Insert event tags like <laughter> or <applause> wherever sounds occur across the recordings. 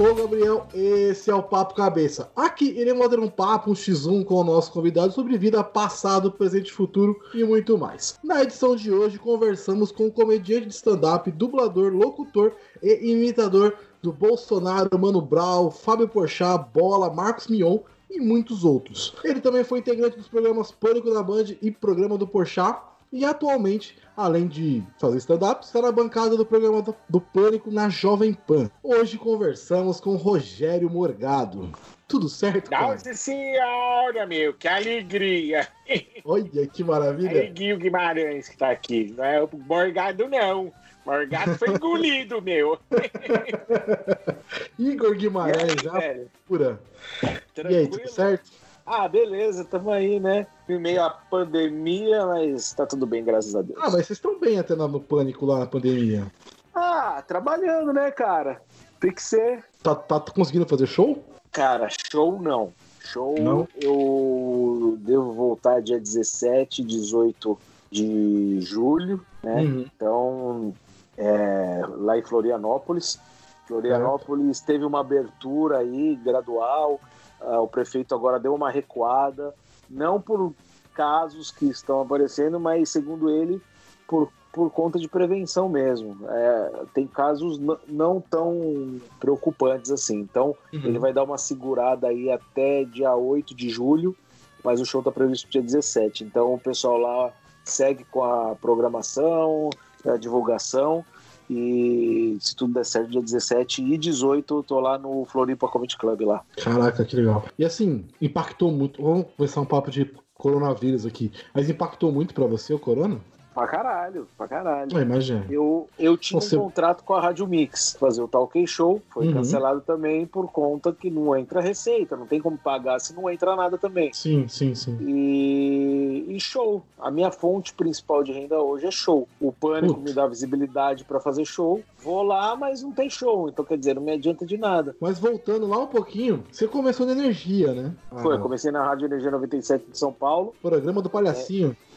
Sou o Gabriel, esse é o Papo Cabeça. Aqui iremos ter um papo, um x1 com o nosso convidado sobre vida, passado, presente, futuro e muito mais. Na edição de hoje conversamos com o comediante de stand-up, dublador, locutor e imitador do Bolsonaro, Mano Brown, Fábio Porchat, Bola, Marcos Mion e muitos outros. Ele também foi integrante dos programas Pânico da Band e Programa do Porchat e atualmente, além de fazer stand-up, está na bancada do programa do, Pânico na Jovem Pan. Hoje conversamos com Rogério Morgado. Tudo certo, cara? Nossa senhora, meu, que alegria! <laughs> Olha que maravilha! É Guil Guimarães que tá aqui, não é o Morgado, não. Morgado foi engolido, <laughs> meu. <laughs> Igor Guimarães, já velho? pura. E aí, Tranquilo? tudo certo? Ah, beleza, tamo aí, né? Em meio à pandemia, mas tá tudo bem, graças a Deus. Ah, mas vocês estão bem até no pânico lá na pandemia. Ah, trabalhando, né, cara? Tem que ser. Tá, tá conseguindo fazer show? Cara, show não. Show Não? eu devo voltar dia 17, 18 de julho, né? Uhum. Então, é, lá em Florianópolis. Florianópolis teve uma abertura aí gradual. Ah, o prefeito agora deu uma recuada, não por casos que estão aparecendo, mas segundo ele, por, por conta de prevenção mesmo. É, tem casos não tão preocupantes assim. Então, Uhum. ele vai dar uma segurada aí até dia 8 de julho, mas o show tá previsto dia 17. Então, o pessoal lá segue com a programação, a divulgação. E se tudo der certo, dia 17 e 18 eu tô lá no Floripa Comedy Club lá. Caraca, que legal. E assim, impactou muito. Vamos começar um papo de coronavírus aqui. Mas impactou muito pra você o corona? Pra caralho, pra caralho. Ah, imagina. Eu, eu tinha Você- um contrato com a Rádio Mix, fazer o Talk Show, foi Uhum. cancelado também por conta que não entra receita, não tem como pagar se não entra nada também. Sim, sim, sim. E, e show. A minha fonte principal de renda hoje é show. O Pânico me dá visibilidade pra fazer show. Vou lá, mas não tem show. Então, quer dizer, não me adianta de nada. Mas voltando lá um pouquinho, você começou na energia, né? Foi, Ah, eu comecei na Rádio Energia 97 de São Paulo. Programa do Palhacinho. É,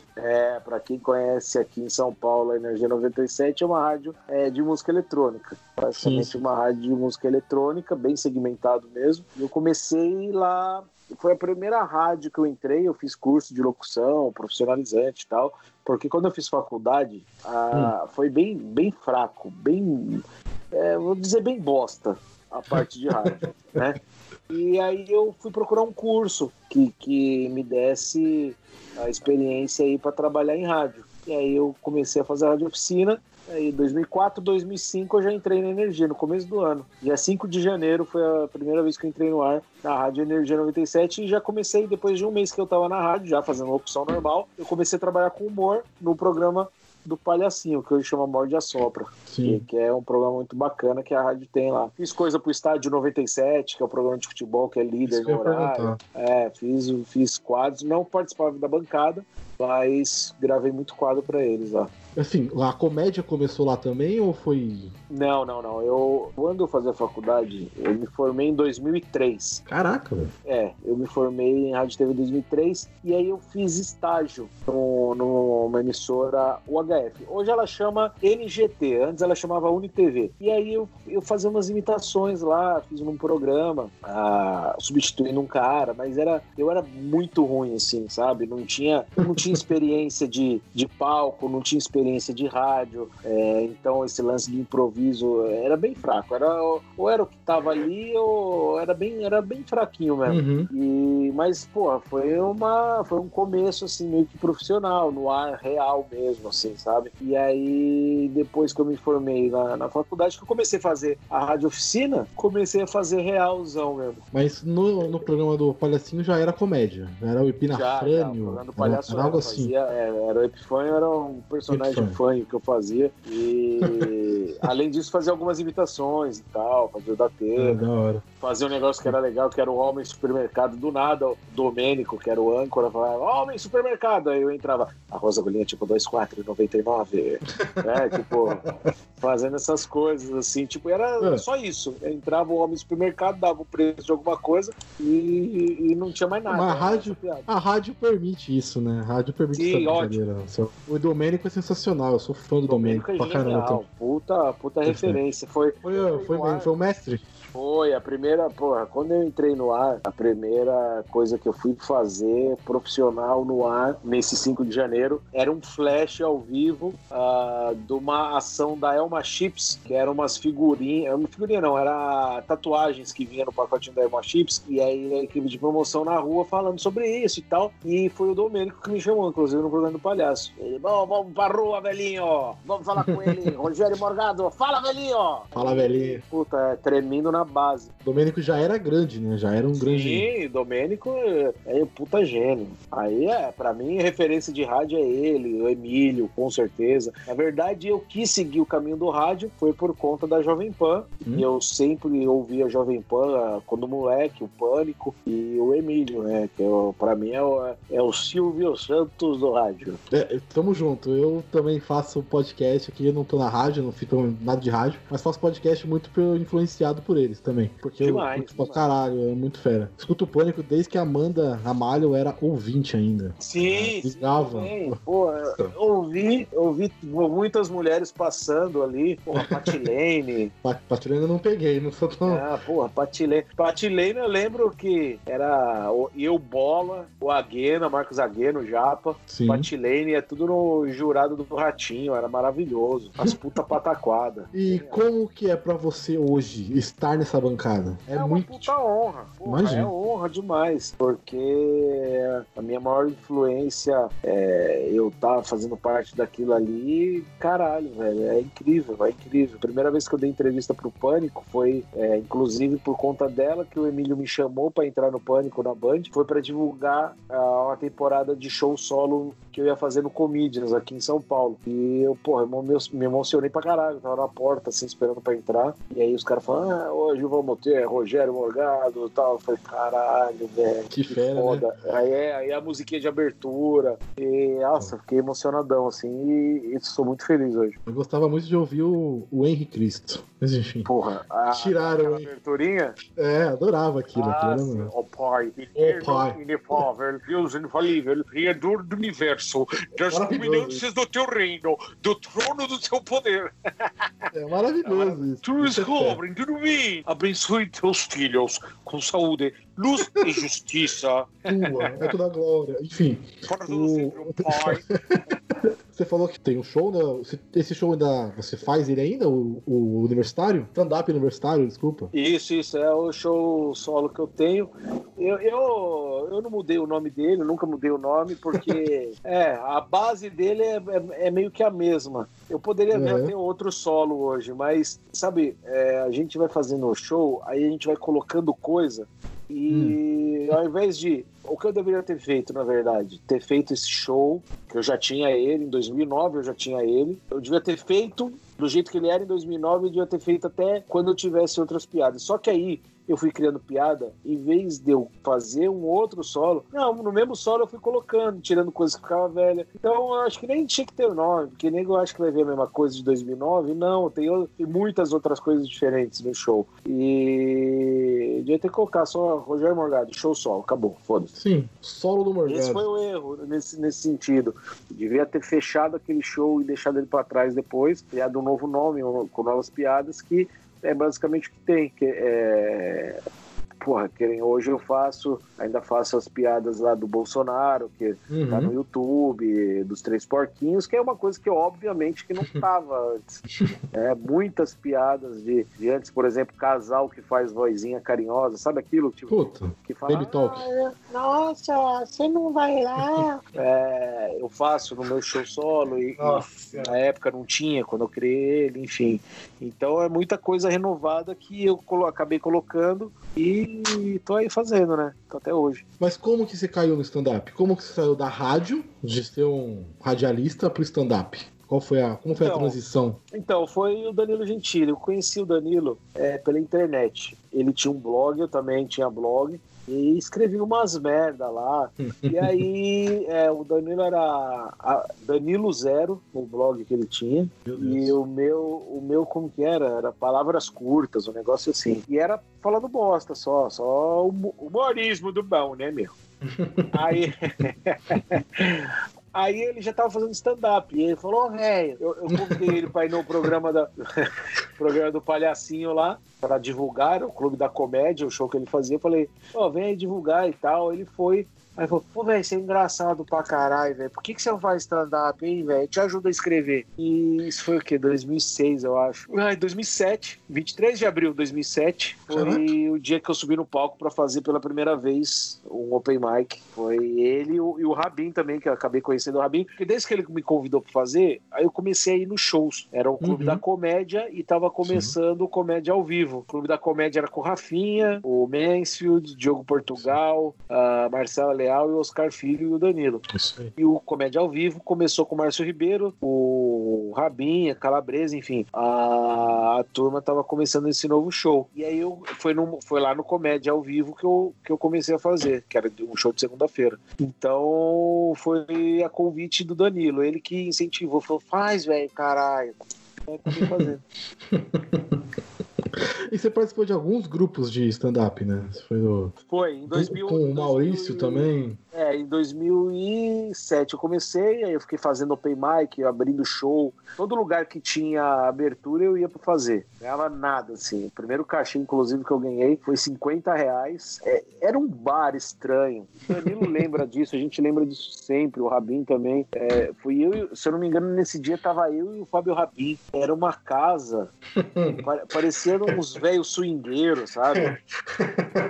para quem conhece aqui em São Paulo, a Energia 97 é uma rádio é, de música eletrônica. Sim. uma rádio de música eletrônica, bem segmentado mesmo. Eu comecei lá, foi a primeira rádio que eu entrei, eu fiz curso de locução, profissionalizante e tal. Porque quando eu fiz faculdade, a- foi bem, bem fraco, bem, é, vou dizer bem bosta a parte de rádio, <laughs> né? E aí eu fui procurar um curso que, que me desse a experiência aí para trabalhar em rádio. E aí eu comecei a fazer rádio oficina. Aí 2004, 2005 eu já entrei na Energia, no começo do ano. Dia 5 de janeiro foi a primeira vez que eu entrei no ar na Rádio Energia 97 e já comecei, depois de um mês que eu tava na rádio, já fazendo locução normal, eu comecei a trabalhar com humor no programa do Palhacinho, que hoje chama Morde a Sopra que, que é um programa muito bacana que a rádio tem lá. Fiz coisa pro Estádio 97, que é o programa de futebol que é líder Isso no horário. É, fiz, fiz quadros, não participava da bancada, mas gravei muito quadro pra eles lá. Assim, lá a comédia começou lá também ou foi. Não, não, não. Eu, quando eu fazia faculdade, eu me formei em 2003. Caraca, velho. É, eu me formei em Rádio TV em 2003 e aí eu fiz estágio no, numa emissora UHF. Hoje ela chama NGT, antes ela chamava UniTV. E aí eu, eu fazia umas imitações lá, fiz num programa, ah, substituindo um cara, mas era, eu era muito ruim, assim, sabe? Não tinha, não tinha experiência de, de palco, não tinha experiência de rádio, é, então esse lance de improviso era bem fraco. Era, ou era o que tava ali, ou era bem, era bem fraquinho mesmo. Uhum. E, mas, pô, foi, uma, foi um começo, assim, meio que profissional, no ar real mesmo, assim, sabe? E aí, depois que eu me formei na, na faculdade, que eu comecei a fazer a rádio oficina, comecei a fazer realzão mesmo. Mas no, no programa do Palhacinho já era comédia. Já era o Já, já, Epinafrânio. falando era, palhaço, era algo assim. fazia, é, era o Epifânio, era um personagem fanho que eu fazia. E <laughs> além disso, fazia algumas imitações e tal, fazia o da É, da hora. Fazia um negócio que era legal, que era o Homem Supermercado. Do nada, o Domênico, que era o âncora, falava, Homem Supermercado. Aí eu entrava, arroz agulhinha tipo 2,4,99. <laughs> é, tipo, fazendo essas coisas, assim, tipo, era É. só isso. Entrava o Homem Supermercado, dava o preço de alguma coisa e, e não tinha mais nada. Mas a rádio-. A rádio permite isso, né? A rádio permite Sim, essa O Domênico é sensacional, eu sou fã do Domênico, Domênico é pra caramba. genial, então. puta, puta referência. Foi, Foi, foi, ar. foi o mestre? Foi a primeira, porra, quando eu entrei no ar, a primeira coisa que eu fui fazer profissional no ar, nesse 5 de janeiro, era um flash ao vivo ah, de uma ação da Elma Chips, que eram umas figurinhas, uma figurinha não, era tatuagens que vinha no pacotinho da Elma Chips, e aí a equipe de promoção na rua falando sobre isso e tal, e foi o Domênico que me chamou, inclusive no programa do Palhaço. Ele, bom, vamos pra rua, velhinho, vamos falar com ele, Rogério Morgado, fala, velhinho! Fala, velhinho. Puta, é, tremendo na base. O Domênico já era grande, né? Já era um grande. Sim, Domênico é, é um puta gênio. Aí é, pra mim, referência de rádio é ele, o Emílio, com certeza. Na verdade, eu quis seguir o caminho do rádio, foi por conta da Jovem Pan. Hum. E eu sempre ouvia a Jovem Pan ah, quando moleque, o Pânico e o Emílio, né? Que eu, pra mim é o, é o Silvio Santos do rádio. É, tamo junto. Eu também faço podcast aqui, eu não tô na rádio, não fico nada de rádio, mas faço podcast muito influenciado por eles também. Porque Demais, eu demais. caralho, é muito fera. Escuto o Pânico desde que a Amanda Ramalho era ouvinte ainda. Sim, Ah, ligava. sim. Pô, eu ouvi, ouvi muitas mulheres passando ali, porra, <laughs> Patilene, Pa- Patrulha eu não peguei, não sou tão. Ah, porra, Patilene. Patilene eu lembro que era eu, Bola, o Aguena, Marcos Aguena, o Japa. Sim. Patilene é tudo no jurado do Ratinho, era maravilhoso. As puta <laughs> pataquada. E como que é pra você hoje estar nessa bancada? É, uma muito. puta honra. Porra, Imagina. é honra demais. Porque a minha maior influência é eu estar fazendo parte daquilo ali. Caralho, velho. É incrível, é incrível. Primeira vez que eu dei entrevista pro Pânico foi, é, inclusive, por conta dela que o Emílio me chamou pra entrar no Pânico na Band. Foi pra divulgar ah, uma temporada de show solo que eu ia fazer no Comedians aqui em São Paulo. E eu, porra, eu me- emocionei pra caralho. Eu tava na porta, assim, esperando pra entrar. E aí os caras falaram, ah, hoje vamos ter Rogério Morgado e tal. Eu falei, caralho, velho. Que fera, né? foda. Aí, é, aí a musiquinha de abertura. E, nossa, fiquei emocionadão, assim. E, e sou muito feliz hoje. Eu gostava muito de ouvir o, o Henry Cristo. Mas enfim. Porra, a, Tiraram, aquela hein? aberturinha. É, adorava aquilo. aquilo Ah. Ó Pai, Pai. inefável, Deus infalível, Criador do universo, das dominâncias do teu reino, do trono do teu poder. É maravilhoso <laughs> isso. Tu fera. descobre, tu mim. Abençoe teus filhos com saúde, luz e justiça. Tua, é toda a glória. Enfim, O- <laughs> você falou que tem um show, né? Esse- show ainda. Você faz ele ainda? O, o universitário? Stand-up universitário, desculpa. Isso, isso, é o show solo que eu tenho. Eu, eu, eu não mudei o nome dele, nunca mudei o nome, porque <laughs> é, a base dele é, é- é meio que a mesma. Eu poderia Uhum. ter outro solo hoje, mas, sabe, é, a gente vai fazendo o show, aí a gente vai colocando coisa, e ao invés de. O que eu deveria ter feito, na verdade? Ter feito esse show, que eu já tinha ele, em 2009 eu já tinha ele. Eu devia ter feito do jeito que ele era em 2009, eu devia ter feito até quando eu tivesse outras piadas. Só que aí eu fui criando piada, em vez de eu fazer um outro solo, não, no mesmo solo eu fui colocando, tirando coisas que ficava velha. Então eu acho que nem tinha que ter o nome, porque nem eu acho que vai ver a mesma coisa de 2009. Não, tem, tem muitas outras coisas diferentes no show. E devia ter que colocar só Rogério Morgado, show solo, acabou, foda-se. Sim, solo do Esse foi Morgado. o erro nesse, nesse sentido. Devia ter fechado aquele show e deixado ele para trás depois, criado um novo nome, com novas piadas, que é basicamente o que tem. Que é... Porra, que hoje eu faço, ainda faço as piadas lá do Bolsonaro, que tá no Uhum. YouTube, dos Três Porquinhos, que é uma coisa que obviamente que não <laughs> tava antes. É, muitas piadas de, de antes, por exemplo, casal que faz vozinha carinhosa, sabe aquilo? Tipo, Puta, que fala, Baby Talk. "Ah, nossa, você não vai lá. <laughs> É, eu faço no meu show solo e, e na época não tinha, quando eu criei ele, enfim. Então é muita coisa renovada que eu colo- acabei colocando e tô aí fazendo, né? Tô até hoje. Mas como que você caiu no stand-up? Como que você saiu da rádio, de ser um radialista, pro stand-up? Qual foi a, como foi Então, a transição? Então, foi o Danilo Gentili. Eu conheci o Danilo é, pela internet. Ele tinha um blog, eu também tinha blog. E escrevi umas merda lá. <laughs> E aí, é, o Danilo era Danilo Zero, no blog que ele tinha. E o meu, o meu, como que era? Era palavras curtas, um negócio assim. E era falando bosta só, só o humorismo do bom, né, meu? <laughs> Aí. <laughs> Aí ele já tava fazendo stand-up. E ele falou, "Ô, velho, eu, eu convidei ele pra ir no programa, da, <laughs> programa do Palhacinho lá, pra divulgar o Clube da Comédia, o show que ele fazia. Eu falei, ó, vem aí divulgar e tal. Ele foi. Aí falou, pô, velho, você é engraçado pra caralho, velho. Por que, que você não faz stand-up, hein, velho? Te ajuda a escrever. E isso foi o quê? 2006, eu acho. Ah, em 2007, 23 de abril de 2007, foi Caraca. o dia que eu subi no palco pra fazer pela primeira vez um open mic. Foi ele e o, e o Rabin também, que eu acabei conhecendo o Rabin. Porque desde que ele me convidou pra fazer, aí eu comecei a ir nos shows. Era o Clube Uhum. da Comédia e tava começando o Comédia ao Vivo. O Clube da Comédia era com o Rafinha, o Mansfield, Diogo Portugal, a Marcela Leal e o Oscar Filho e o Danilo. E o Comédia ao Vivo começou com o Márcio Ribeiro, o Rabinha, Calabresa, enfim. A, a turma tava começando esse novo show. E aí eu foi, no, foi lá no Comédia ao Vivo que eu, que eu comecei a fazer, que era um show de segunda-feira. Então foi a convite do Danilo, ele que incentivou, falou: faz, velho, caralho. Acabei fazendo. <laughs> <laughs> E você participou de alguns grupos de stand-up, né? Você foi no... Foi, em 2000. com o Maurício 2000 também. É, em 2007 eu comecei, aí eu fiquei fazendo open mic, abrindo show. Todo lugar que tinha abertura eu ia pra fazer. Ganhava nada, assim. O primeiro cachê, inclusive, que eu ganhei foi 50 reais. É, era um bar estranho. O Danilo <laughs> lembra disso, a gente lembra disso sempre, o Rabin também. É, fui eu, se eu não me engano, nesse dia tava eu e o Fábio Rabin. Era uma casa, <laughs> pa- parecia uns velhos swingueiros, sabe?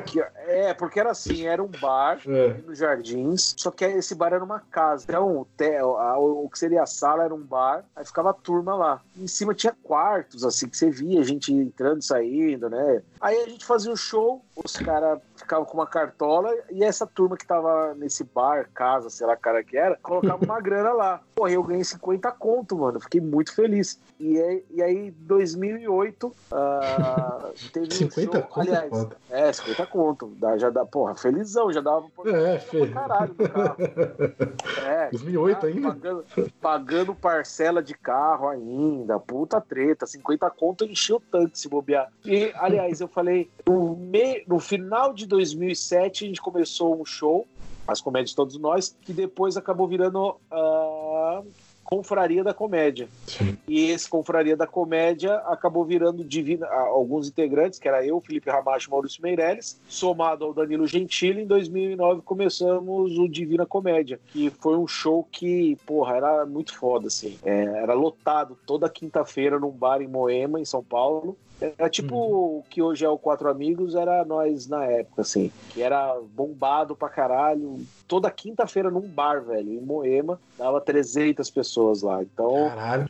Que- <laughs> é, porque era assim, era um bar É. nos jardins, só que esse bar era uma casa. Então, o, te- a- o que seria a sala era um bar, aí ficava a turma lá. Em cima tinha quartos, assim, que você via gente entrando e saindo, né? Aí a gente fazia o show, os caras ficavam com uma cartola e essa turma que tava nesse bar, casa, sei lá, cara que era, colocava uma <laughs> grana lá. Pô, eu ganhei 50 conto, mano. Fiquei muito feliz. E aí, e aí 2008, ah, <laughs> teve um 50 show, conto é aliás, é, 50 conto. Dá, já dá, porra, felizão, já dava pra É, pra caralho do carro. <laughs> É, 2008 cara, ainda? Pagando, pagando parcela de carro ainda, puta treta, 50 conto encheu o tanque se bobear. E, aliás, eu falei, no, me, no final de 2007 a gente começou um show, as comédias todos nós, que depois acabou virando a Confraria da Comédia. Sim. E esse Confraria da Comédia acabou virando divina, ah, alguns integrantes, que era eu, Felipe Ramacho e Maurício Meirelles, somado ao Danilo Gentili. Em 2009 começamos o Divina Comédia, que foi um show que, porra, era muito foda, assim. É, era lotado toda quinta-feira num bar em Moema, em São Paulo. Era tipo o que hoje é o Quatro Amigos, era nós na época, assim. Que era bombado pra caralho. Toda quinta-feira num bar, velho, em Moema. Dava 300 pessoas lá. Então,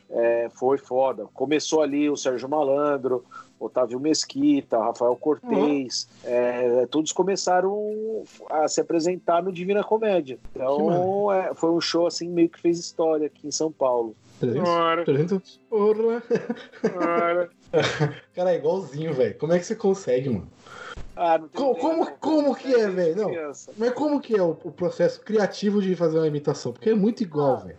é, foi foda. Começou ali o Sérgio Malandro, Otávio Mesquita, Rafael Cortez, é, todos começaram a se apresentar no Divina Comédia. Então é, foi um show assim meio que fez história aqui em São Paulo. 300? Ora, 300? Porra. ora. <laughs> Cara, é igualzinho, velho. Como é que você consegue, mano? Ah, não tem Co- nem- como, como que é, velho? Não. Mas como que é o, o processo criativo de fazer uma imitação? Porque é muito igual, Ah, velho.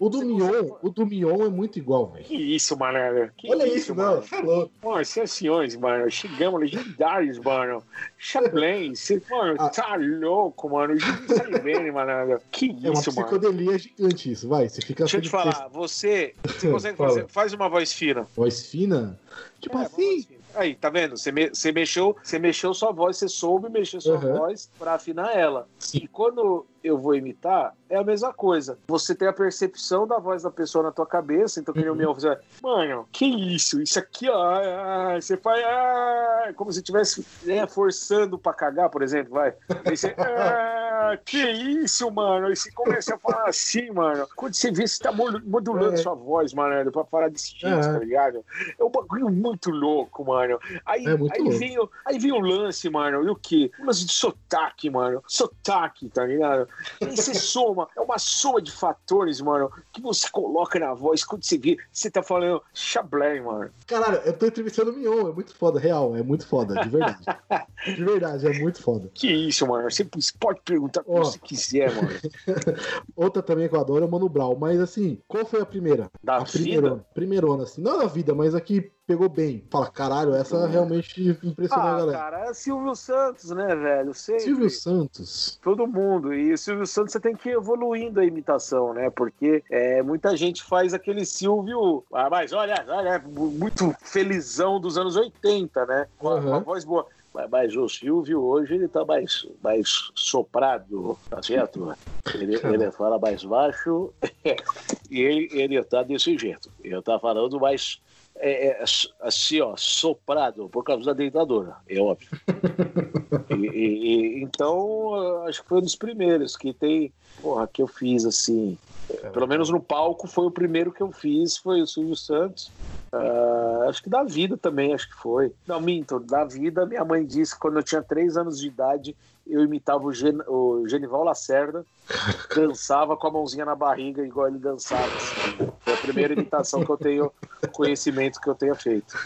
O do Mion, consegue- o do Mion é muito igual, velho. Que isso, mano. Que Olha isso, mano. Você é louco. Mano, sensações, mano. Chegamos legendários, mano. Chaplin, <laughs> você, mano, Ah. tá louco, mano. Sai <laughs> bem, mano. Que É uma isso, mano. psicodelia gigante isso, vai. Você fica Deixa eu te falar, você, você consegue <laughs> fazer, faz uma voz fina. Voz fina? Tipo É, uma assim? Aí, tá vendo? Você, me- você mexeu, você mexeu sua voz, você soube mexer sua Uhum. voz pra afinar ela. E quando eu vou imitar, é a mesma coisa. Você tem a percepção da voz da pessoa na tua cabeça, então que nem o Uhum. meu, você vai, mano, que isso? Isso aqui, ó, você faz, ah, como se estivesse é, forçando pra cagar, por exemplo, vai. Aí você, <laughs> ah, que isso, mano. E você começa a falar assim, mano. Quando você vê, você tá modulando é. sua voz, mano, pra falar desse jeito, é. tá ligado? É um bagulho muito louco, mano. Aí, é aí, louco. Vem, aí vem o lance, mano. E o quê? Um lance de sotaque, mano. Sotaque, tá ligado? E você soma. É uma soma de fatores, mano, que você coloca na voz. Quando você vê, você tá falando chablé, mano. Caralho, eu tô entrevistando o Mion. É muito foda, real. É muito foda, de verdade. de verdade, é muito foda. <laughs> Que isso, mano. Você pode perguntar o que você quiser, mano. <laughs> Outra também que eu adoro é o Mano Brown. Mas assim, qual foi a primeira? Da a vida? Primeirona, assim. Não da vida, mas aqui pegou bem. Fala, caralho, essa realmente impressionou ah, a galera. Cara, é Silvio Santos, né, velho? Sempre. Silvio Santos. Todo mundo. E o Silvio Santos você tem que ir evoluindo a imitação, né? Porque é, muita gente faz aquele Silvio. Ah, mas olha, olha, muito felizão dos anos 80, né? Com uhum. uma voz boa. Mas o Silvio hoje ele tá mais, mais soprado, tá certo? Ele, <laughs> ele fala mais baixo <laughs> e ele, ele tá desse jeito. Ele tá falando mais é, é, assim, ó, soprado por causa da ditadura, é óbvio. <laughs> e, e, então, acho que foi um dos primeiros que tem, porra, que eu fiz assim. Pelo menos no palco foi o primeiro que eu fiz, foi o Silvio Santos. Uh, acho que da vida também, acho que foi. Não, minto, da vida, minha mãe disse que quando eu tinha três anos de idade, eu imitava o, Gen, o Genival Lacerda, <laughs> dançava com a mãozinha na barriga, igual ele dançava. Assim. Foi a primeira imitação que eu tenho conhecimento que eu tenha feito.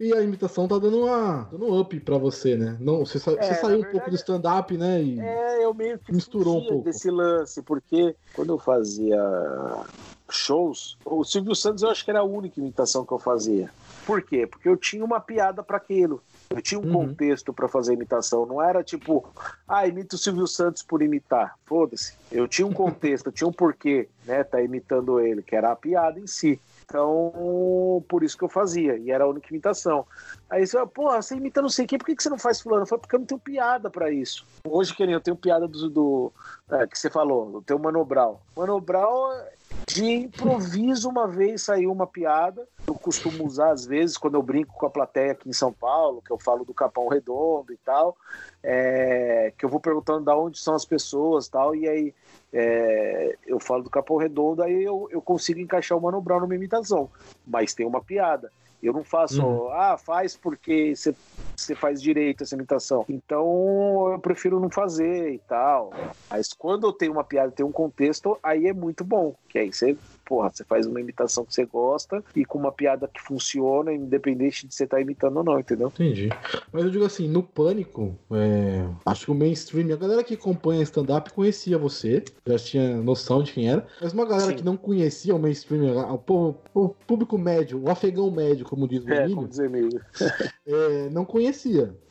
E a imitação tá dando uma dando um up pra você, né? Não, você, sa é, você saiu verdade, um pouco do stand-up, né? E é, eu meio que misturou um pouco desse lance, porque quando eu fazia shows, o Silvio Santos eu acho que era a única imitação que eu fazia. Por quê? Porque eu tinha uma piada para aquilo. Eu tinha um uhum. contexto para fazer imitação. Não era tipo, ah, imita o Silvio Santos por imitar. Foda-se. Eu tinha um <laughs> contexto, eu tinha um porquê, né? Tá imitando ele, que era a piada em si. Então, por isso que eu fazia, e era a única imitação. Aí você fala, porra, você imita não sei quem, por que, que você não faz fulano? Foi porque eu não tenho piada para isso. Hoje, que nem eu tenho piada do, do é, que você falou, o teu Mano Brown. Mano Brown de improviso, uma vez saiu uma piada. Eu costumo usar, às vezes, quando eu brinco com a plateia aqui em São Paulo, que eu falo do Capão Redondo e tal, é, que eu vou perguntando de onde são as pessoas tal, e aí é, eu falo do Capão Redondo, aí eu, eu consigo encaixar o Mano Brown numa imitação. Mas tem uma piada. Eu não faço, uhum. ah, faz porque você faz direito essa imitação. Então eu prefiro não fazer e tal. Mas quando eu tenho uma piada, tem um contexto, aí é muito bom. Que aí você porra, você faz uma imitação que você gosta e com uma piada que funciona, independente de você estar tá imitando ou não, entendeu? Entendi. Mas eu digo assim, no Pânico, é... acho que o mainstream, a galera que acompanha stand-up conhecia você, já tinha noção de quem era, mas uma galera Sim. que não conhecia o mainstream, o, povo, o público médio, o afegão médio, como diz o é, Emílio. <laughs> é, não conhecia,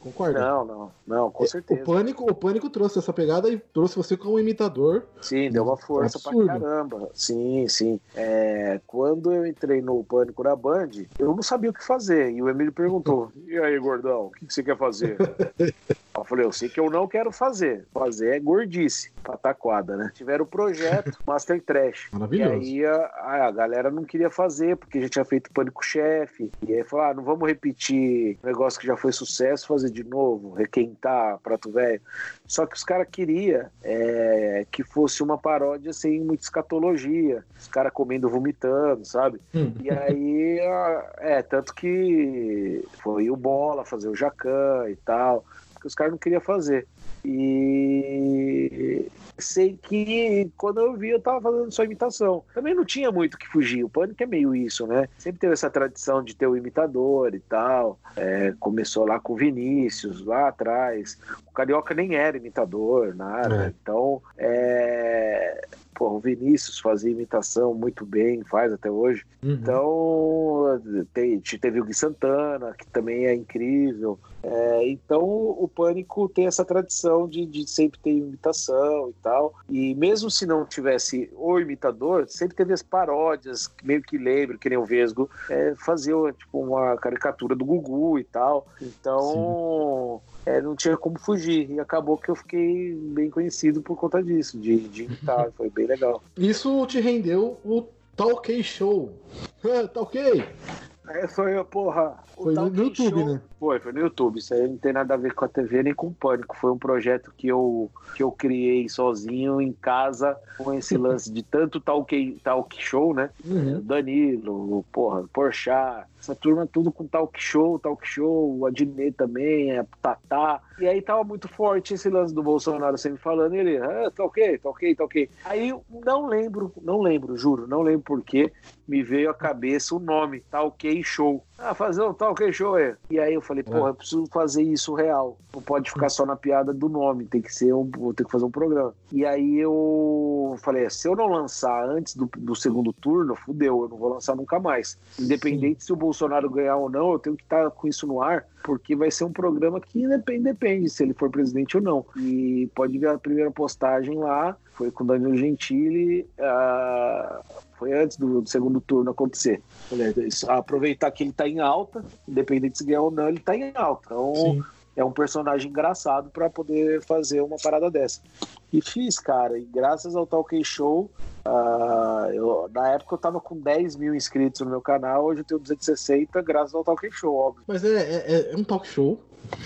concorda? Não, não, não, com certeza. O Pânico, o Pânico trouxe essa pegada e trouxe você como imitador. Sim, deu uma força pra caramba. Sim, sim. É, quando eu entrei no Pânico na Band, eu não sabia o que fazer. E o Emílio perguntou: <laughs> E aí, gordão, o que, você quer fazer? eu falei: Eu sei que eu não quero fazer. Fazer é gordice, pataquada, né? Tiveram o projeto <laughs> Master Trash. Maravilhoso. E aí a, a galera não queria fazer, porque já tinha feito Pânico Chefe. E aí falou: ah, não vamos repetir um negócio que já foi sucesso, fazer de novo, requentar, prato velho. Só que os caras queriam é, que fosse uma paródia sem muita escatologia. Os caras comendo, vomitando, sabe? Hum. E aí, é, tanto que foi o Bola fazer o Jacan e tal, que os caras não queriam fazer. E sei que quando eu vi, eu tava fazendo só imitação. Também não tinha muito que fugir. O Pânico é meio isso, né? Sempre teve essa tradição de ter o imitador e tal. É, começou lá com o Vinícius, lá atrás. O Carioca nem era imitador, nada. É. Então, é Pô, o Vinícius fazia imitação muito bem, faz até hoje. Uhum. Então, tem, teve o Gui Santana, que também é incrível. É, então, o Pânico tem essa tradição de, de sempre ter imitação e tal. E mesmo se não tivesse o imitador, sempre teve as paródias, meio que lembro, que nem o Vesgo, é, fazia tipo, uma caricatura do Gugu e tal. Então. Sim é, não tinha como fugir. E acabou que eu fiquei bem conhecido por conta disso, de, de imitar. Foi bem legal. Isso te rendeu o Talk Show. <laughs> Talk Aí foi, porra. Foi no YouTube, show... né? Foi, foi no YouTube. Isso aí não tem nada a ver com a TV nem com o Pânico. Foi um projeto que eu, que eu criei sozinho em casa com esse <laughs> lance de tanto talk, talk show, né? Uhum. Danilo, porra, Porchat, essa turma tudo com talk show, talk show, a Dinê também, a Tatá. E aí tava muito forte esse lance do Bolsonaro sempre falando, ele, ah, tá ok, tá ok, tá ok. Aí não lembro, não lembro, juro, não lembro porquê, me veio à cabeça o nome, tá ok show. Ah, fazer um tal que show é. E aí eu falei, porra, eu preciso fazer isso real. Não pode ficar só na piada do nome, tem que ser um, vou ter que fazer um programa. E aí eu falei, se eu não lançar antes do, do segundo turno, fudeu, eu não vou lançar nunca mais. Independente Sim. se o Bolsonaro ganhar ou não, eu tenho que estar com isso no ar, porque vai ser um programa que depende, depende se ele for presidente ou não. E pode ver a primeira postagem lá, foi com Danilo Gentili. Uh, foi antes do, do segundo turno acontecer. aproveitar que ele está em alta, independente se ganhar ou não, ele está em alta. Então Sim. é um personagem engraçado para poder fazer uma parada dessa. E fiz, cara, e graças ao Talk Show, uh, eu, na época eu tava com 10 mil inscritos no meu canal, hoje eu tenho 260, graças ao Talk Show, óbvio. Mas é, é, é um talk show.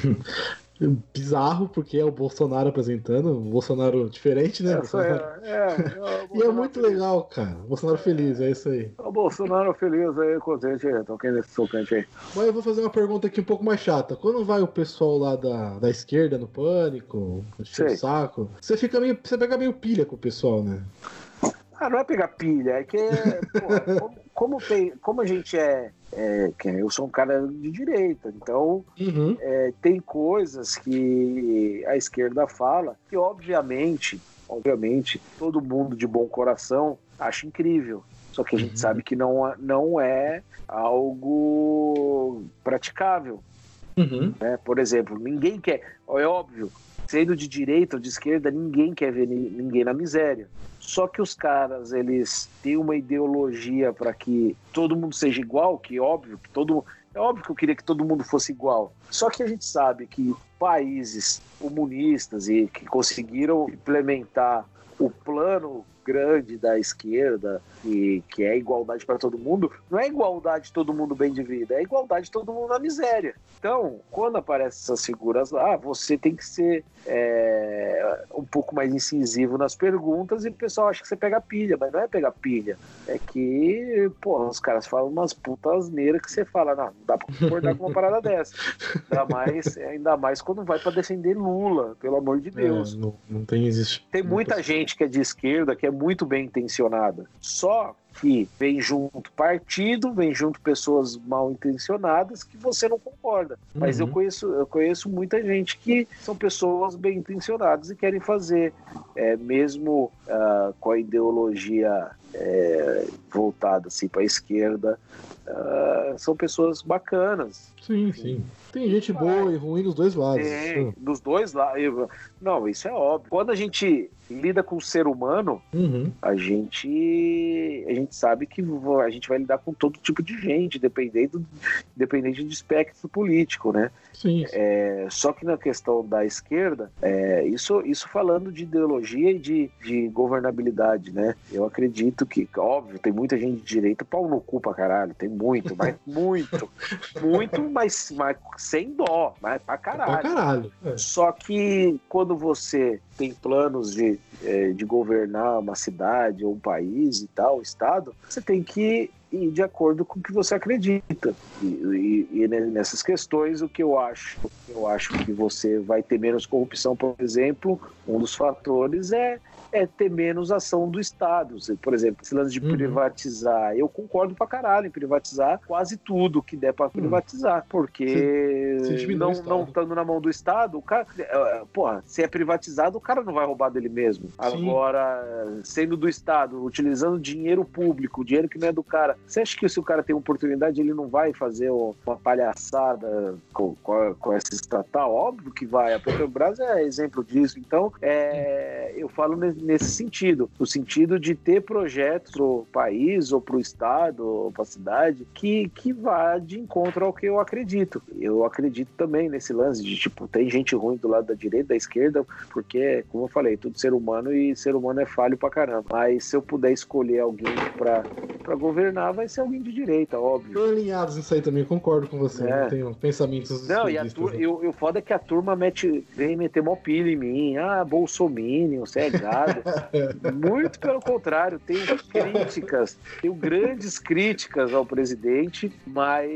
<laughs> bizarro, porque é o Bolsonaro apresentando, Bolsonaro diferente, né? Bolsonaro... É, é, é <laughs> e é muito feliz. legal, cara. Bolsonaro feliz, é isso aí. O Bolsonaro feliz aí, contente aí, tô nesse socante aí. Mas eu vou fazer uma pergunta aqui um pouco mais chata. Quando vai o pessoal lá da, da esquerda no pânico, no saco, você fica meio. Você pega meio pilha com o pessoal, né? Ah, não é pegar pilha, é que, porra, <laughs> como, como, tem, como a gente é, é, eu sou um cara de direita, então uhum. é, tem coisas que a esquerda fala que obviamente, obviamente, todo mundo de bom coração acha incrível. Só que a gente uhum. sabe que não, não é algo praticável. Uhum. Né? Por exemplo, ninguém quer. É óbvio, sendo de direita ou de esquerda, ninguém quer ver ninguém na miséria. Só que os caras, eles têm uma ideologia para que todo mundo seja igual, que óbvio que todo é óbvio que eu queria que todo mundo fosse igual. Só que a gente sabe que países comunistas e que conseguiram implementar o plano grande da esquerda, e que é igualdade para todo mundo, não é igualdade todo mundo bem de vida, é igualdade todo mundo na miséria. Então, quando aparecem essas figuras lá, você tem que ser é, um pouco mais incisivo nas perguntas e o pessoal acha que você pega pilha, mas não é pegar pilha. É que, pô, os caras falam umas putas neiras que você fala, não, não dá pra concordar com uma parada dessa. Ainda mais, ainda mais quando vai para defender Lula, pelo amor de é, Deus. É, não, não tem existe. Tem muita gente que é de esquerda, que é muito bem intencionada. Só que vem junto partido, vem junto pessoas mal intencionadas que você não concorda. Uhum. Mas eu uhum. conheço, eu conheço muita gente que são pessoas bem intencionadas e querem fazer, é, mesmo uh, com a ideologia é, voltada assim, para a esquerda, uh, são pessoas bacanas. Sim, sim. Tem gente boa e ruim dos dois lados. Tem, dos dois lados. Não, isso é óbvio. Quando a gente lida com o ser humano, uhum. a gente a gente sabe que a gente vai lidar com todo tipo de gente, dependendo, dependente de espectro político, né? Sim. É, só que na questão da esquerda, é, isso, isso falando de ideologia e de, de governabilidade, né? Eu acredito que, óbvio, tem muita gente de direita, pau no cu pra caralho, tem muito, mas <laughs> muito, muito, mas, mas sem dó, mas pra caralho. Pra caralho. É. Só que quando você tem planos de, é, de governar uma cidade ou um país e tal, um estado, você tem que ir de acordo com o que você acredita. E, e, e, nessas questões, o que eu acho, eu acho que você vai ter menos corrupção, por exemplo, um dos fatores é é ter menos ação do Estado. Por exemplo, esse lance de uhum. privatizar, eu concordo pra caralho em privatizar quase tudo que der pra uhum. privatizar, porque se, se não, não estando na mão do Estado, o cara, é, é, porra, se é privatizado, o cara não vai roubar dele mesmo. Sim. Agora, sendo do Estado, utilizando dinheiro público, dinheiro que não é do cara, você acha que se o cara tem oportunidade, ele não vai fazer uma palhaçada com, com, com essa estatal? Óbvio que vai. A Petrobras é exemplo disso. Então, é, eu falo nesse sentido, no sentido de ter projetos para o país ou para o estado ou para a cidade que, que vá de encontro ao que eu acredito. Eu acredito também nesse lance de, tipo, tem gente ruim do lado da direita, da esquerda, porque, como eu falei, tudo ser humano e ser humano é falho pra caramba. Mas se eu puder escolher alguém pra, pra governar, vai ser alguém de direita, óbvio. Estão alinhados nisso aí também, concordo com você. É. Não tenho pensamentos Não, e, a tur- e o, e o foda é que a turma mete, vem meter mó pilha em mim. Ah, bolsominion, você é gado. <laughs> Muito pelo contrário, tenho críticas, tenho grandes críticas ao presidente, mas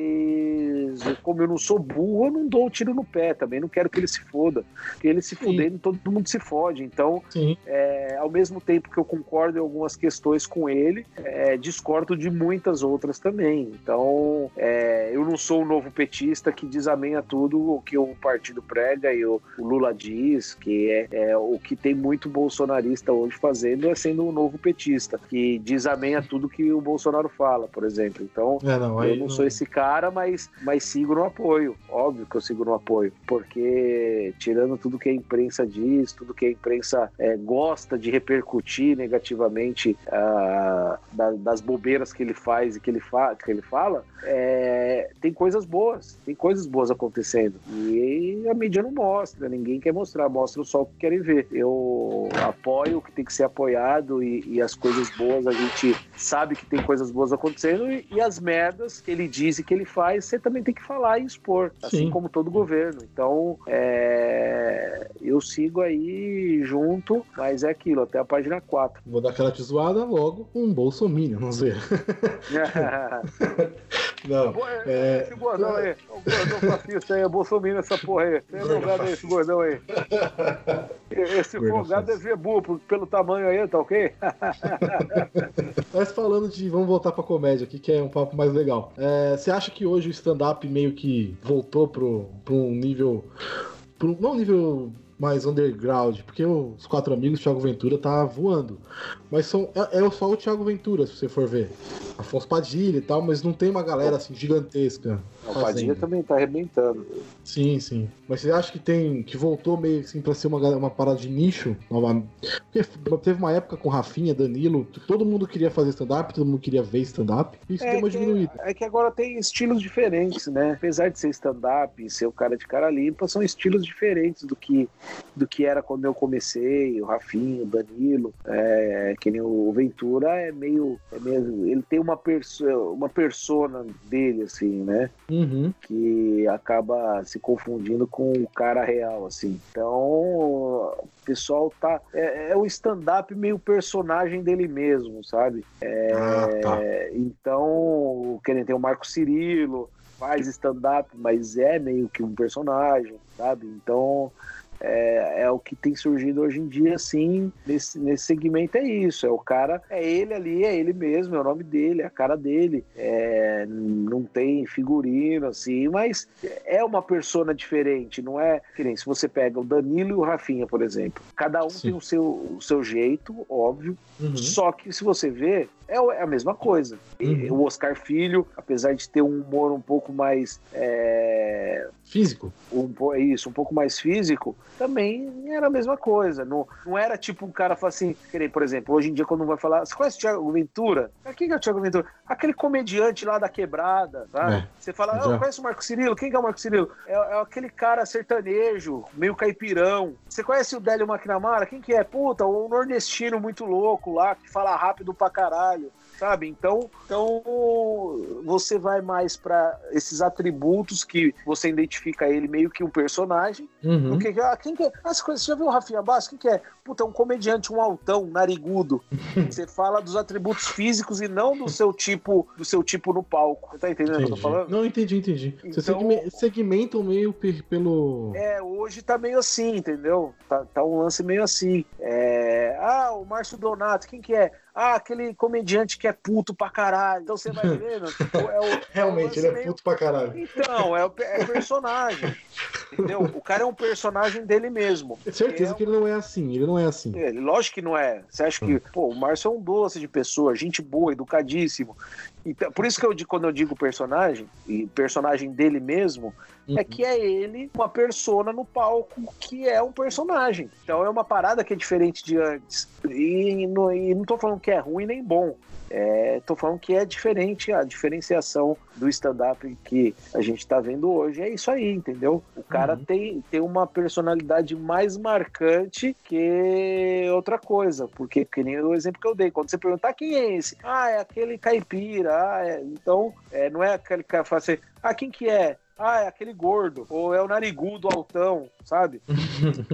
como eu não sou burro, eu não dou um tiro no pé também. Não quero que ele se foda. Porque ele se fudendo, todo mundo se fode. Então, é, ao mesmo tempo que eu concordo em algumas questões com ele, é, discordo de muitas outras também. Então, é, eu não sou o novo petista que diz amém a tudo o que o partido prega e o, o Lula diz, que é, é o que tem muito bolsonarista hoje fazendo, é sendo um novo petista, que diz amém a tudo que o Bolsonaro fala, por exemplo. Então, É, não, eu não sou esse cara, mas, mas sigo no apoio. Óbvio que eu sigo no apoio. Porque, tirando tudo que a imprensa diz, tudo que a imprensa é, gosta de repercutir negativamente ah, da- das bobeiras que ele faz e que ele, fa que ele fala, é, tem coisas boas. Tem coisas boas acontecendo. E a mídia não mostra, ninguém quer mostrar, mostra só o que querem ver. Eu apoio o que tem que ser apoiado e, e as coisas boas a gente sabe que tem coisas boas acontecendo e, e as merdas que ele diz e que ele faz, você também tem que falar e expor, assim Sim. como todo governo. Então, é, eu sigo aí junto, mas é aquilo, até a página 4. Vou dar aquela te zoada logo, um bolsominion, não sei. <laughs> <laughs> Não. É, Esse gordão aí, o gordão fascista aí, é Bolsonaro essa porra aí. Tem lugar aí, <laughs> esse gordão aí. Esse folgado é zebu, pelo tamanho aí, tá ok? <laughs> Mas falando de. Vamos voltar pra comédia aqui, que é um papo mais legal. É, você acha que hoje o stand-up meio que voltou pro, pro um nível. Não um nível mais underground, porque os quatro amigos, Thiago Ventura, tá voando. Mas são, é, é só o Thiago Ventura, se você for ver. Afonso Padilha e tal, mas não tem uma galera assim gigantesca. O Padilha também tá arrebentando. Sim, sim. Mas você acha que tem. que voltou meio assim pra ser uma, uma parada de nicho? Nova... Porque teve uma época com Rafinha, Danilo, que todo mundo queria fazer stand-up, todo mundo queria ver stand-up, e isso deu uma que, diminuída. é que agora tem estilos diferentes, né? Apesar de ser stand-up e ser o cara de cara limpa, são estilos diferentes do que, do que era quando eu comecei, o Rafinha, o Danilo, é, que nem o Ventura é meio, é meio ele tem uma, perso uma persona dele, assim, né? Uhum. que acaba se confundindo com o cara real, assim. Então, o pessoal tá. É, é o stand-up meio personagem dele mesmo, sabe? É, Ah, tá. Então, querem ter o Marco Cirilo, faz stand-up, mas é meio que um personagem, sabe? Então. É, é o que tem surgido hoje em dia, assim, nesse, nesse segmento é isso. É o cara, é ele ali, é ele mesmo, é o nome dele, é a cara dele. É, não tem figurino, assim, mas é uma persona diferente, não é? Que se você pega o Danilo e o Rafinha, por exemplo. Cada um Sim. tem o seu, o seu jeito, óbvio. Uhum. Só que se você vê, é é a mesma coisa. E Uhum. O Oscar Filho, apesar de ter um humor um pouco mais. é, Físico. um, po- isso, um pouco mais físico, também era a mesma coisa. Não, não era tipo um cara falar assim, por exemplo, hoje em dia, quando vai falar, você conhece o Thiago Ventura? Ah, Quem que é o Thiago Ventura? Aquele comediante lá da quebrada, sabe? É. Você fala, Já. ah, conhece o Marco Cirilo? Quem que é o Marco Cirilo? É, é aquele cara sertanejo, meio caipirão. Você conhece o Délio McNamara? Quem que é? Puta, o nordestino muito louco lá, que fala rápido pra caralho. Sabe? Então, então você vai mais pra esses atributos que você identifica ele meio que um personagem. Uhum. Porque, ah, quem que é? Ah, você conhece- você já viu o Rafinha Bastos? Quem que é? Puta, é um comediante, um altão, narigudo. <laughs> você fala dos atributos físicos e não do seu tipo, do seu tipo no palco. Você tá entendendo o que eu tô Entendi. falando? Não, entendi, entendi. Você Então- segme- segmentam meio pe- pelo. É, hoje tá meio assim, entendeu? Tá, tá um lance meio assim. É, Ah, o Márcio Donato, quem que é? Ah, aquele comediante que é puto pra caralho. Então você vai <laughs> vendo. tipo, é o- é o Realmente, lance ele é meio- puto pra caralho. Então, é, o é personagem. <laughs> entendeu? O cara é um personagem dele mesmo. Certeza É que ele não é assim, ele não é assim. É, lógico que não é. Você acha que, pô, o Márcio é um doce de pessoa, gente boa, educadíssimo. Então, por isso que eu, quando eu digo personagem, e personagem dele mesmo, é Uhum. que é ele, uma persona no palco que é um personagem. Então é uma parada que é diferente de antes. E, não- e não tô falando que é ruim nem bom. É, tô falando que é diferente a diferenciação do stand-up que a gente tá vendo hoje. É isso aí, entendeu? O cara Uhum. tem, tem uma personalidade mais marcante que outra coisa. Porque, que nem o exemplo que eu dei, quando você perguntar quem é esse? Ah, é aquele caipira. Ah, é. Então, é, não é aquele cara que fala assim, ah, quem que é? Ah, é aquele gordo, ou é o narigudo altão, sabe? <laughs>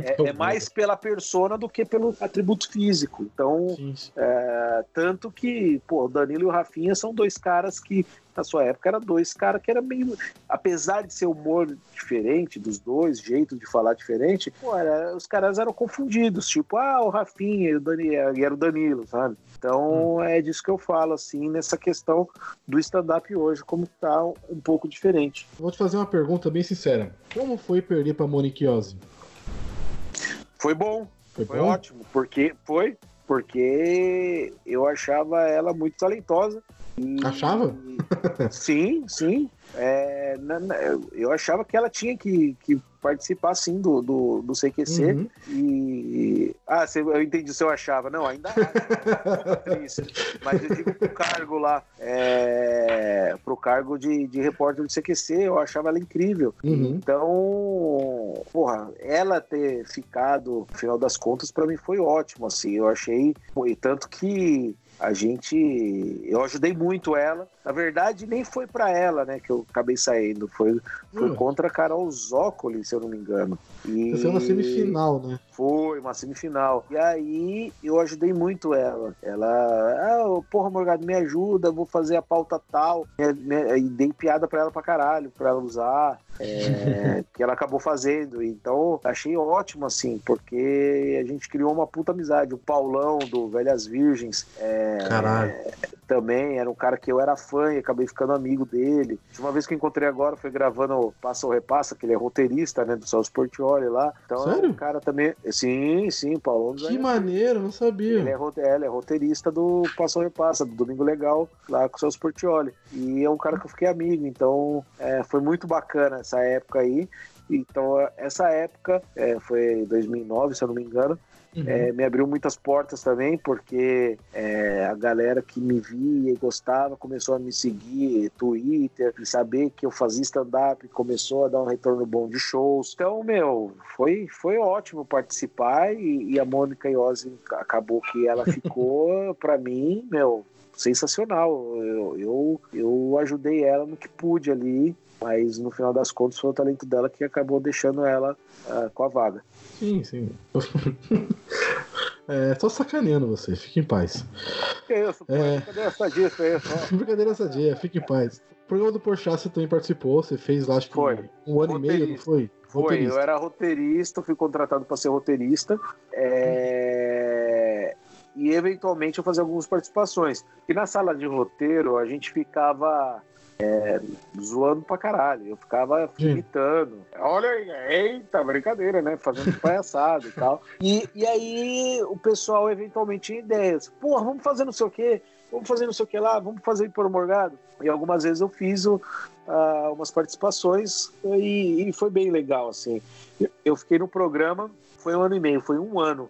É, é mais pela persona do que pelo atributo físico. Então, é, tanto que, pô, o Danilo e o Rafinha são dois caras que, na sua época, eram dois caras que era meio. Apesar de ser humor diferente dos dois, jeito de falar diferente, pô, era- os caras eram confundidos. Tipo, ah, o Rafinha e o Daniel, e era o Danilo, sabe? Então é disso que eu falo, assim, nessa questão do stand-up hoje, como tá um pouco diferente. Vou te fazer uma pergunta bem sincera. Como foi perder pra Monique Ozzy? Foi bom, Foi, Foi bom? ótimo, porque foi porque eu achava ela muito talentosa. E- Achava? sim, sim. É, na- na- eu achava que ela tinha que, que participar sim do, do, do CQC. Uhum. E. Ah, eu entendi se eu achava. Não, ainda acho. Uma atriz. Mas eu digo pro cargo lá, é, pro cargo de, de repórter do CQC, eu achava ela incrível. Uhum. Então, porra, ela ter ficado, no final das contas, pra mim foi ótimo, assim. Eu achei. E tanto que a gente. Eu ajudei muito ela. Na verdade, nem foi pra ela, né, que eu acabei saindo. Foi, foi Hum. contra a Carol Zócoli, se eu não me engano. E... Saiu na semifinal, né? Foi, uma semifinal. E aí eu ajudei muito ela. Ela, ah, porra, Morgado, me ajuda, vou fazer a pauta tal. E dei piada pra ela pra caralho, pra ela usar. é, <laughs> que ela acabou fazendo. Então, achei ótimo, assim, porque a gente criou uma puta amizade. O Paulão do Velhas Virgens é, Caralho. também era um cara que eu era fã e acabei ficando amigo dele. Uma vez que eu encontrei agora foi gravando o Passa ou Repassa, que ele é roteirista, né, do Celso Portioli lá. Então é Sério? um cara também. Sim, sim, o Paulão do Que Velhas maneiro, não sabia. ele é, rote- é, ele é roteirista do Passa ou Repassa, do Domingo Legal, lá com o Celso Portioli. E é um cara que eu fiquei amigo, então é, foi muito bacana essa época aí. Então, é, essa época, é, foi 2009, se eu não me engano, Uhum. é, me abriu muitas portas também, porque é, a galera que me via e gostava começou a me seguir, Twitter, e saber que eu fazia stand-up, começou a dar um retorno bom de shows. Então, meu, foi, foi ótimo participar e, e a Mônica Iose acabou que ela <laughs> ficou, pra mim, meu, sensacional. Eu, eu, eu ajudei ela no que pude ali, mas no final das contas foi o talento dela que acabou deixando ela ah, com a vaga. Sim, sim. <laughs> É, tô sacaneando você, fique em paz. Que isso, pô? É. Cadê essa disso aí? Ó. Brincadeira <laughs> sadia, fique em paz. O programa do Porchat você também participou, você fez lá acho que Foi. um ano e meio, não Roteirista. foi? Foi, Roteirista. eu era roteirista, fui contratado para ser roteirista. é, E eventualmente eu fazia algumas participações. E na sala de roteiro a gente ficava é, zoando pra caralho. Eu ficava Sim. imitando. Olha aí, eita, brincadeira, né? Fazendo <laughs> palhaçada e tal. E, e aí o pessoal eventualmente tinha ideias. Porra, vamos fazer não sei o quê. Vamos fazer não sei o que lá, vamos fazer por Morgado. E algumas vezes eu fiz o, ah, umas participações e, e foi bem legal, assim. Eu- Eu fiquei no programa, foi um ano e meio, foi um ano.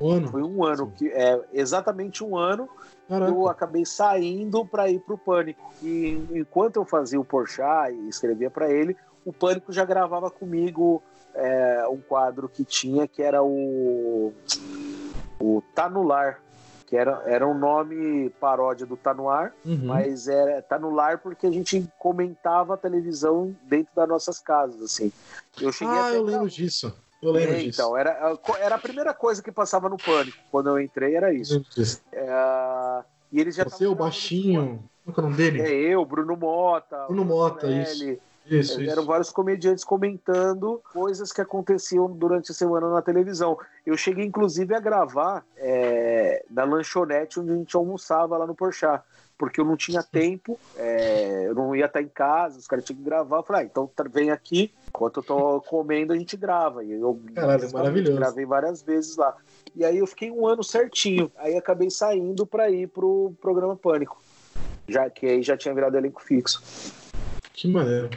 Um ano. Foi um ano, que é exatamente um ano Caraca. eu acabei saindo para ir pro Pânico. E enquanto eu fazia o Porchat e escrevia para ele, o Pânico já gravava comigo é, um quadro que tinha que era o o Tá no Lar, que era, era um nome paródia do Tá no Ar, Uhum. mas era Tá no Lar porque a gente comentava a televisão dentro das nossas casas, assim. Eu cheguei Ah, eu lembro disso. Eu lembro é, disso. Então, era, era a primeira coisa que passava no Pânico. Quando eu entrei, era isso. É, e eles já Você, o baixinho. Qual é o nome no dele? É eu, Bruno Mota. Bruno Mota, Antonelli. Isso, Eram isso. vários comediantes comentando coisas que aconteciam durante a semana na televisão. Eu cheguei, inclusive, a gravar é, na lanchonete onde a gente almoçava lá no Porchat. Porque eu não tinha tempo, é, eu não ia estar em casa, os caras tinham que gravar. Eu falei, ah, então vem aqui, enquanto eu tô comendo, a gente grava. E eu Caralho, maravilhoso. gravei várias vezes lá. E aí eu fiquei um ano certinho. Aí acabei saindo para ir pro programa Pânico. Já que aí já tinha virado elenco fixo. Que maneiro.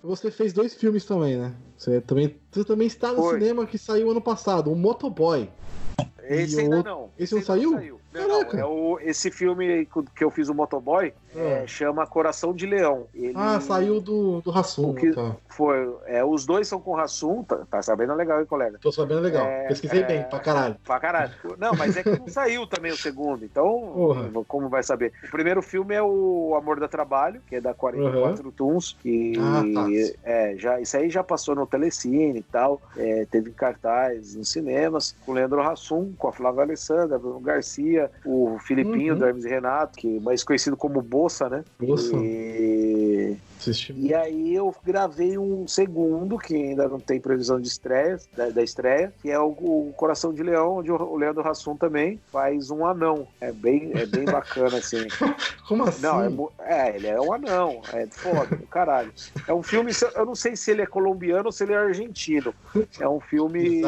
Você fez dois filmes também, né? Você também, você também está no Foi. cinema que saiu ano passado, o Motoboy. Esse E ainda o- não. esse não saiu? Não, é o, esse filme que eu fiz o Motoboy é, chama Coração de Leão. Ele, ah, saiu do, do Rassum. Que tá. foi, é, os dois são com Rassum, tá, tá, sabendo legal, hein, colega? Tô sabendo legal. É, Pesquisei bem, pra caralho. Pra caralho. Não, mas é que não saiu também o segundo, então Porra. como vai saber? O primeiro filme é o Amor da Trabalho, que é da 44 uhum. Tuns, e ah, tá. é, já, isso aí já passou no Telecine e tal, é, teve cartaz nos cinemas, com o Leandro Rassum, com a Flávia Alessandra, Bruno Garcia, o Filipinho, uhum. do Hermes Renato, que é mais conhecido como Bolsa, né? Bolsa. E... E aí eu gravei um segundo, que ainda não tem previsão de estreia, da, da estreia, que é o, o, Coração de Leão, onde o Leandro Hassum também faz um anão. É bem, é bem bacana, assim. <laughs> Como assim? Não, é, é, ele é um anão. É foda, do caralho. É um filme, eu não sei se ele é colombiano ou se ele é argentino. É um filme,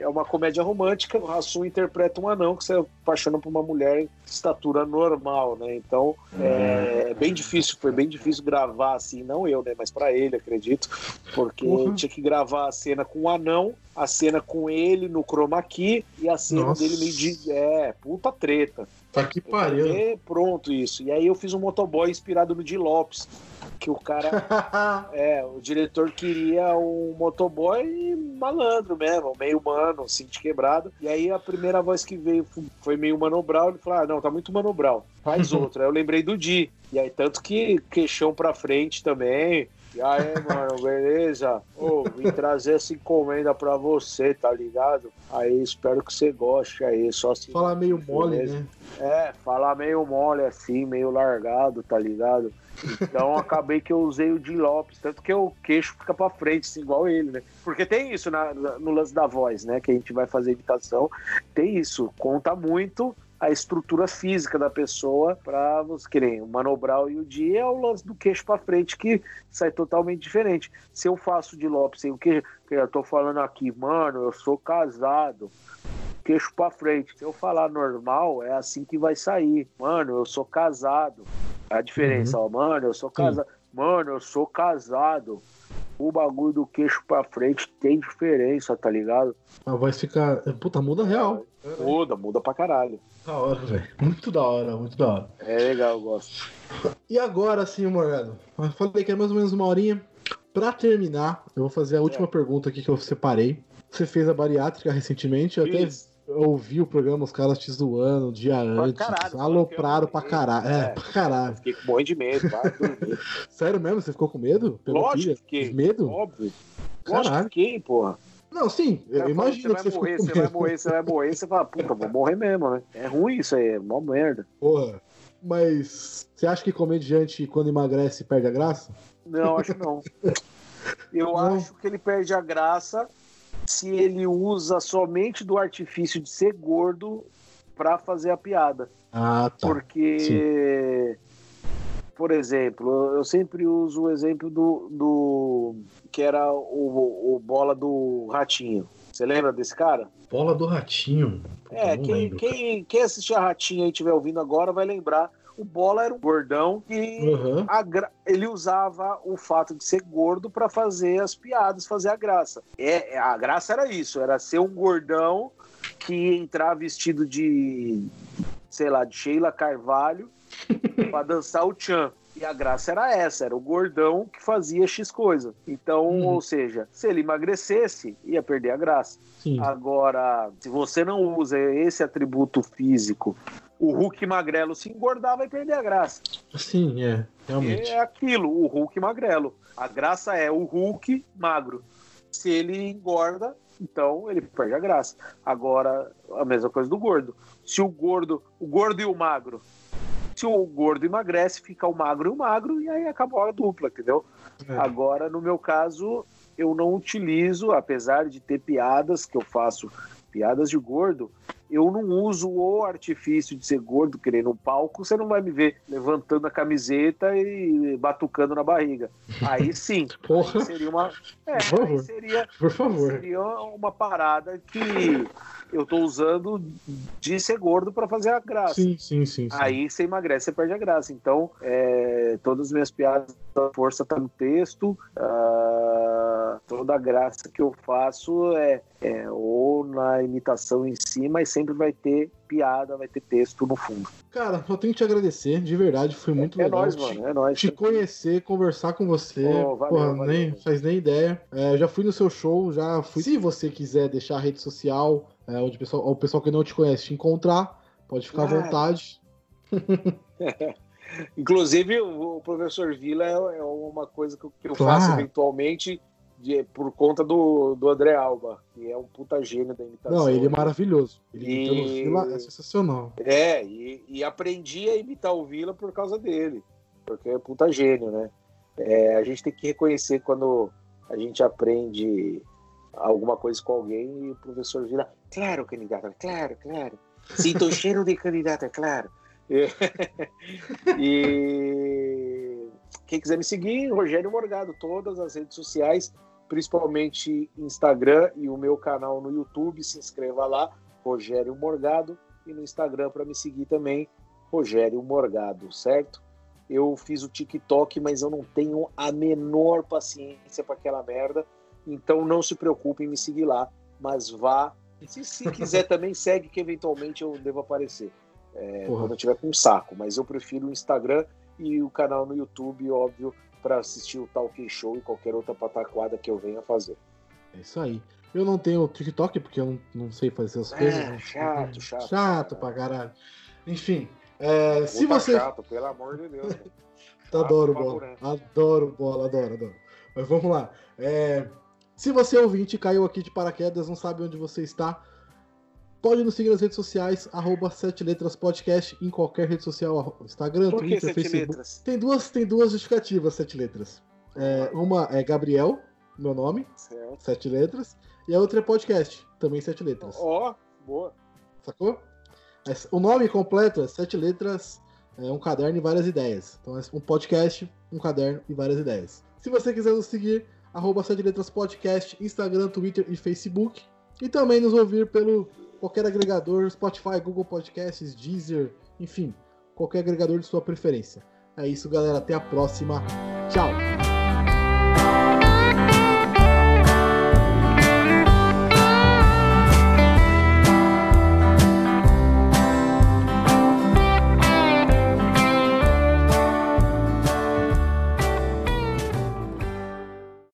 é uma comédia romântica. O Hassum interpreta um anão que se apaixona por uma mulher de estatura normal, né? Então, é, é bem difícil, foi bem difícil gravar assim não eu, né? Mas para ele, acredito. Porque uhum. tinha que gravar a cena com o anão, a cena com ele no chroma key e a cena Nossa. dele meio de. É, puta treta. Tá que pariu. E pronto, isso. E aí eu fiz um motoboy inspirado no Di Lopes. Que o cara. <laughs> é, o diretor queria um motoboy malandro mesmo, meio humano, assim, de quebrado. E aí a primeira voz que veio foi meio manobral. Ele falou: ah, não, tá muito manobral. Faz <laughs> outra. aí eu lembrei do Di. E aí, tanto que queixão pra frente também. E aí, mano, beleza? Ô, vim trazer essa encomenda pra você, tá ligado? Aí, espero que você goste aí, só assim. Falar meio mole, beleza? né? É, falar meio mole assim, meio largado, tá ligado? Então <laughs> acabei que eu usei o de Lopes, tanto que o queixo fica pra frente, assim, igual ele, né? Porque tem isso na, no lance da voz, né? Que a gente vai fazer imitação, tem isso, conta muito a estrutura física da pessoa para você querer. O manobral e o dia é o lance do queixo para frente que sai totalmente diferente. Se eu faço de Lopes sem o queixo, que eu tô falando aqui, mano, eu sou casado, queixo para frente. Se eu falar normal, é assim que vai sair. Mano, eu sou casado. A diferença, uhum. ó, mano, eu sou casado. Mano, eu sou casado o bagulho do queixo pra frente tem diferença, tá ligado? A voz fica. Puta, muda real. Muda, muda pra caralho. Da hora, velho. Muito da hora, muito da hora. É legal, eu gosto. E agora sim, Morgado. Eu falei que é mais ou menos uma horinha. Pra terminar, eu vou fazer a última é. pergunta aqui que eu separei. Você fez a bariátrica recentemente, eu até ouvi o programa, os caras te zoando dia antes. Caralho, alopraram pra caralho. É, é, pra caralho. Fiquei com morrendo de medo, vai <laughs> Sério mesmo? Você ficou com medo? Lógico que. Medo? Óbvio. Caralho. Lógico que fiquei, porra. Não, sim, eu imagino você que você vai morrer, você vai morrer, você vai morrer, você fala, puta, vou morrer mesmo, né? É ruim isso aí, é mó merda. Porra, mas você acha que comediante, quando emagrece, perde a graça? Não, acho não. <laughs> Eu não. acho que ele perde a graça se ele usa somente do artifício de ser gordo para fazer a piada. Ah, tá. Porque, Sim. por exemplo, eu sempre uso o exemplo do, do que era o, o bola do Ratinho. Você lembra desse cara? Bola do Ratinho. é, quem, lembro, quem, quem assistiu a Ratinho e estiver ouvindo agora vai lembrar o Bola era um gordão e uhum. ele usava o fato de ser gordo para fazer as piadas, fazer a graça. É, a graça era isso, era ser um gordão que entrar vestido de, sei lá, de Sheila Carvalho <laughs> para dançar o Chan. E a graça era essa, era o gordão que fazia X coisa. Então, uhum. ou seja, se ele emagrecesse, ia perder a graça. Sim. Agora, se você não usa esse atributo físico o Hulk magrelo se engordar, vai perder a graça. Sim, é, realmente. É aquilo, o Hulk magrelo. A graça é o Hulk magro. Se ele engorda, então ele perde a graça. Agora, a mesma coisa do gordo. Se o gordo, o gordo e o magro, se o gordo emagrece, fica o magro e o magro, e aí acabou a dupla, entendeu? É. Agora, no meu caso, eu não utilizo, apesar de ter piadas que eu faço, piadas de gordo, eu não uso o artifício de ser gordo, querendo um palco, você não vai me ver levantando a camiseta e batucando na barriga. Aí <laughs> sim, Porra. Aí seria uma. É, Por favor. Seria, Por favor. seria uma parada que eu tô usando de ser gordo para fazer a graça. Sim, sim, sim, sim, Aí você emagrece, você perde a graça. Então, é, todas as minhas piadas da força tá no texto. Uh, toda a graça que eu faço é, é, ou na imitação em si, mas sempre vai ter piada, vai ter texto no fundo. Cara, eu tenho que te agradecer, de verdade, foi muito é, legal. É nóis, mano, é nóis. Te conhecer, conversar com você. Oh, valeu, Porra, valeu, nem, valeu. faz nem ideia. É, já fui no seu show, já fui. Se você quiser deixar a rede social, é, onde o pessoal, o pessoal que não te conhece te encontrar, pode ficar à vontade. <laughs> Inclusive, o, professor Vila é, é uma coisa que eu, claro. faço eventualmente de, por conta do, do André Alba, que é um puta gênio da imitação. Não, ele é maravilhoso. Ele e... Vila é sensacional. É, e, e, aprendi a imitar o Vila por causa dele, porque é puta gênio, né? É, a gente tem que reconhecer quando a gente aprende alguma coisa com alguém e o professor Vila, claro, candidato, claro, claro. Sinto cheiro de candidato, é claro. <laughs> e quem quiser me seguir, Rogério Morgado, todas as redes sociais, principalmente Instagram e o meu canal no YouTube, se inscreva lá, Rogério Morgado, e no Instagram para me seguir também, Rogério Morgado, certo? Eu fiz o TikTok, mas eu não tenho a menor paciência para aquela merda, então não se preocupe em me seguir lá, mas vá. Se, se quiser <laughs> também, segue que eventualmente eu devo aparecer. É, quando eu tiver com um saco, mas eu prefiro o Instagram e o canal no YouTube, óbvio, para assistir o Talk Show e qualquer outra pataquada que eu venha fazer. É isso aí. Eu não tenho TikTok porque eu não, não sei fazer as coisas. É, chato, chato. Chato pra caralho. Enfim, é, se você. chato, pelo amor de Deus. <laughs> adoro bola. Adoro bola, adoro, adoro. Mas vamos lá. É, se você é ouvinte caiu aqui de paraquedas, não sabe onde você está, pode nos seguir nas redes sociais, arroba Sete Letras Podcast, em qualquer rede social, Instagram, Por Twitter, Facebook. Letras? Tem duas, tem duas justificativas, Sete Letras. É, uma é Gabriel, meu nome, certo. Sete Letras, e a outra é podcast, também Sete Letras. Ó, oh, boa. Sacou? O nome completo é Sete Letras, é um caderno e várias ideias. Então é um podcast, um caderno e várias ideias. Se você quiser nos seguir, arroba Sete Letras Podcast, Instagram, Twitter e Facebook. E também nos ouvir pelo qualquer agregador, Spotify, Google Podcasts, Deezer, enfim, qualquer agregador de sua preferência. É isso, galera. Até a próxima. Tchau!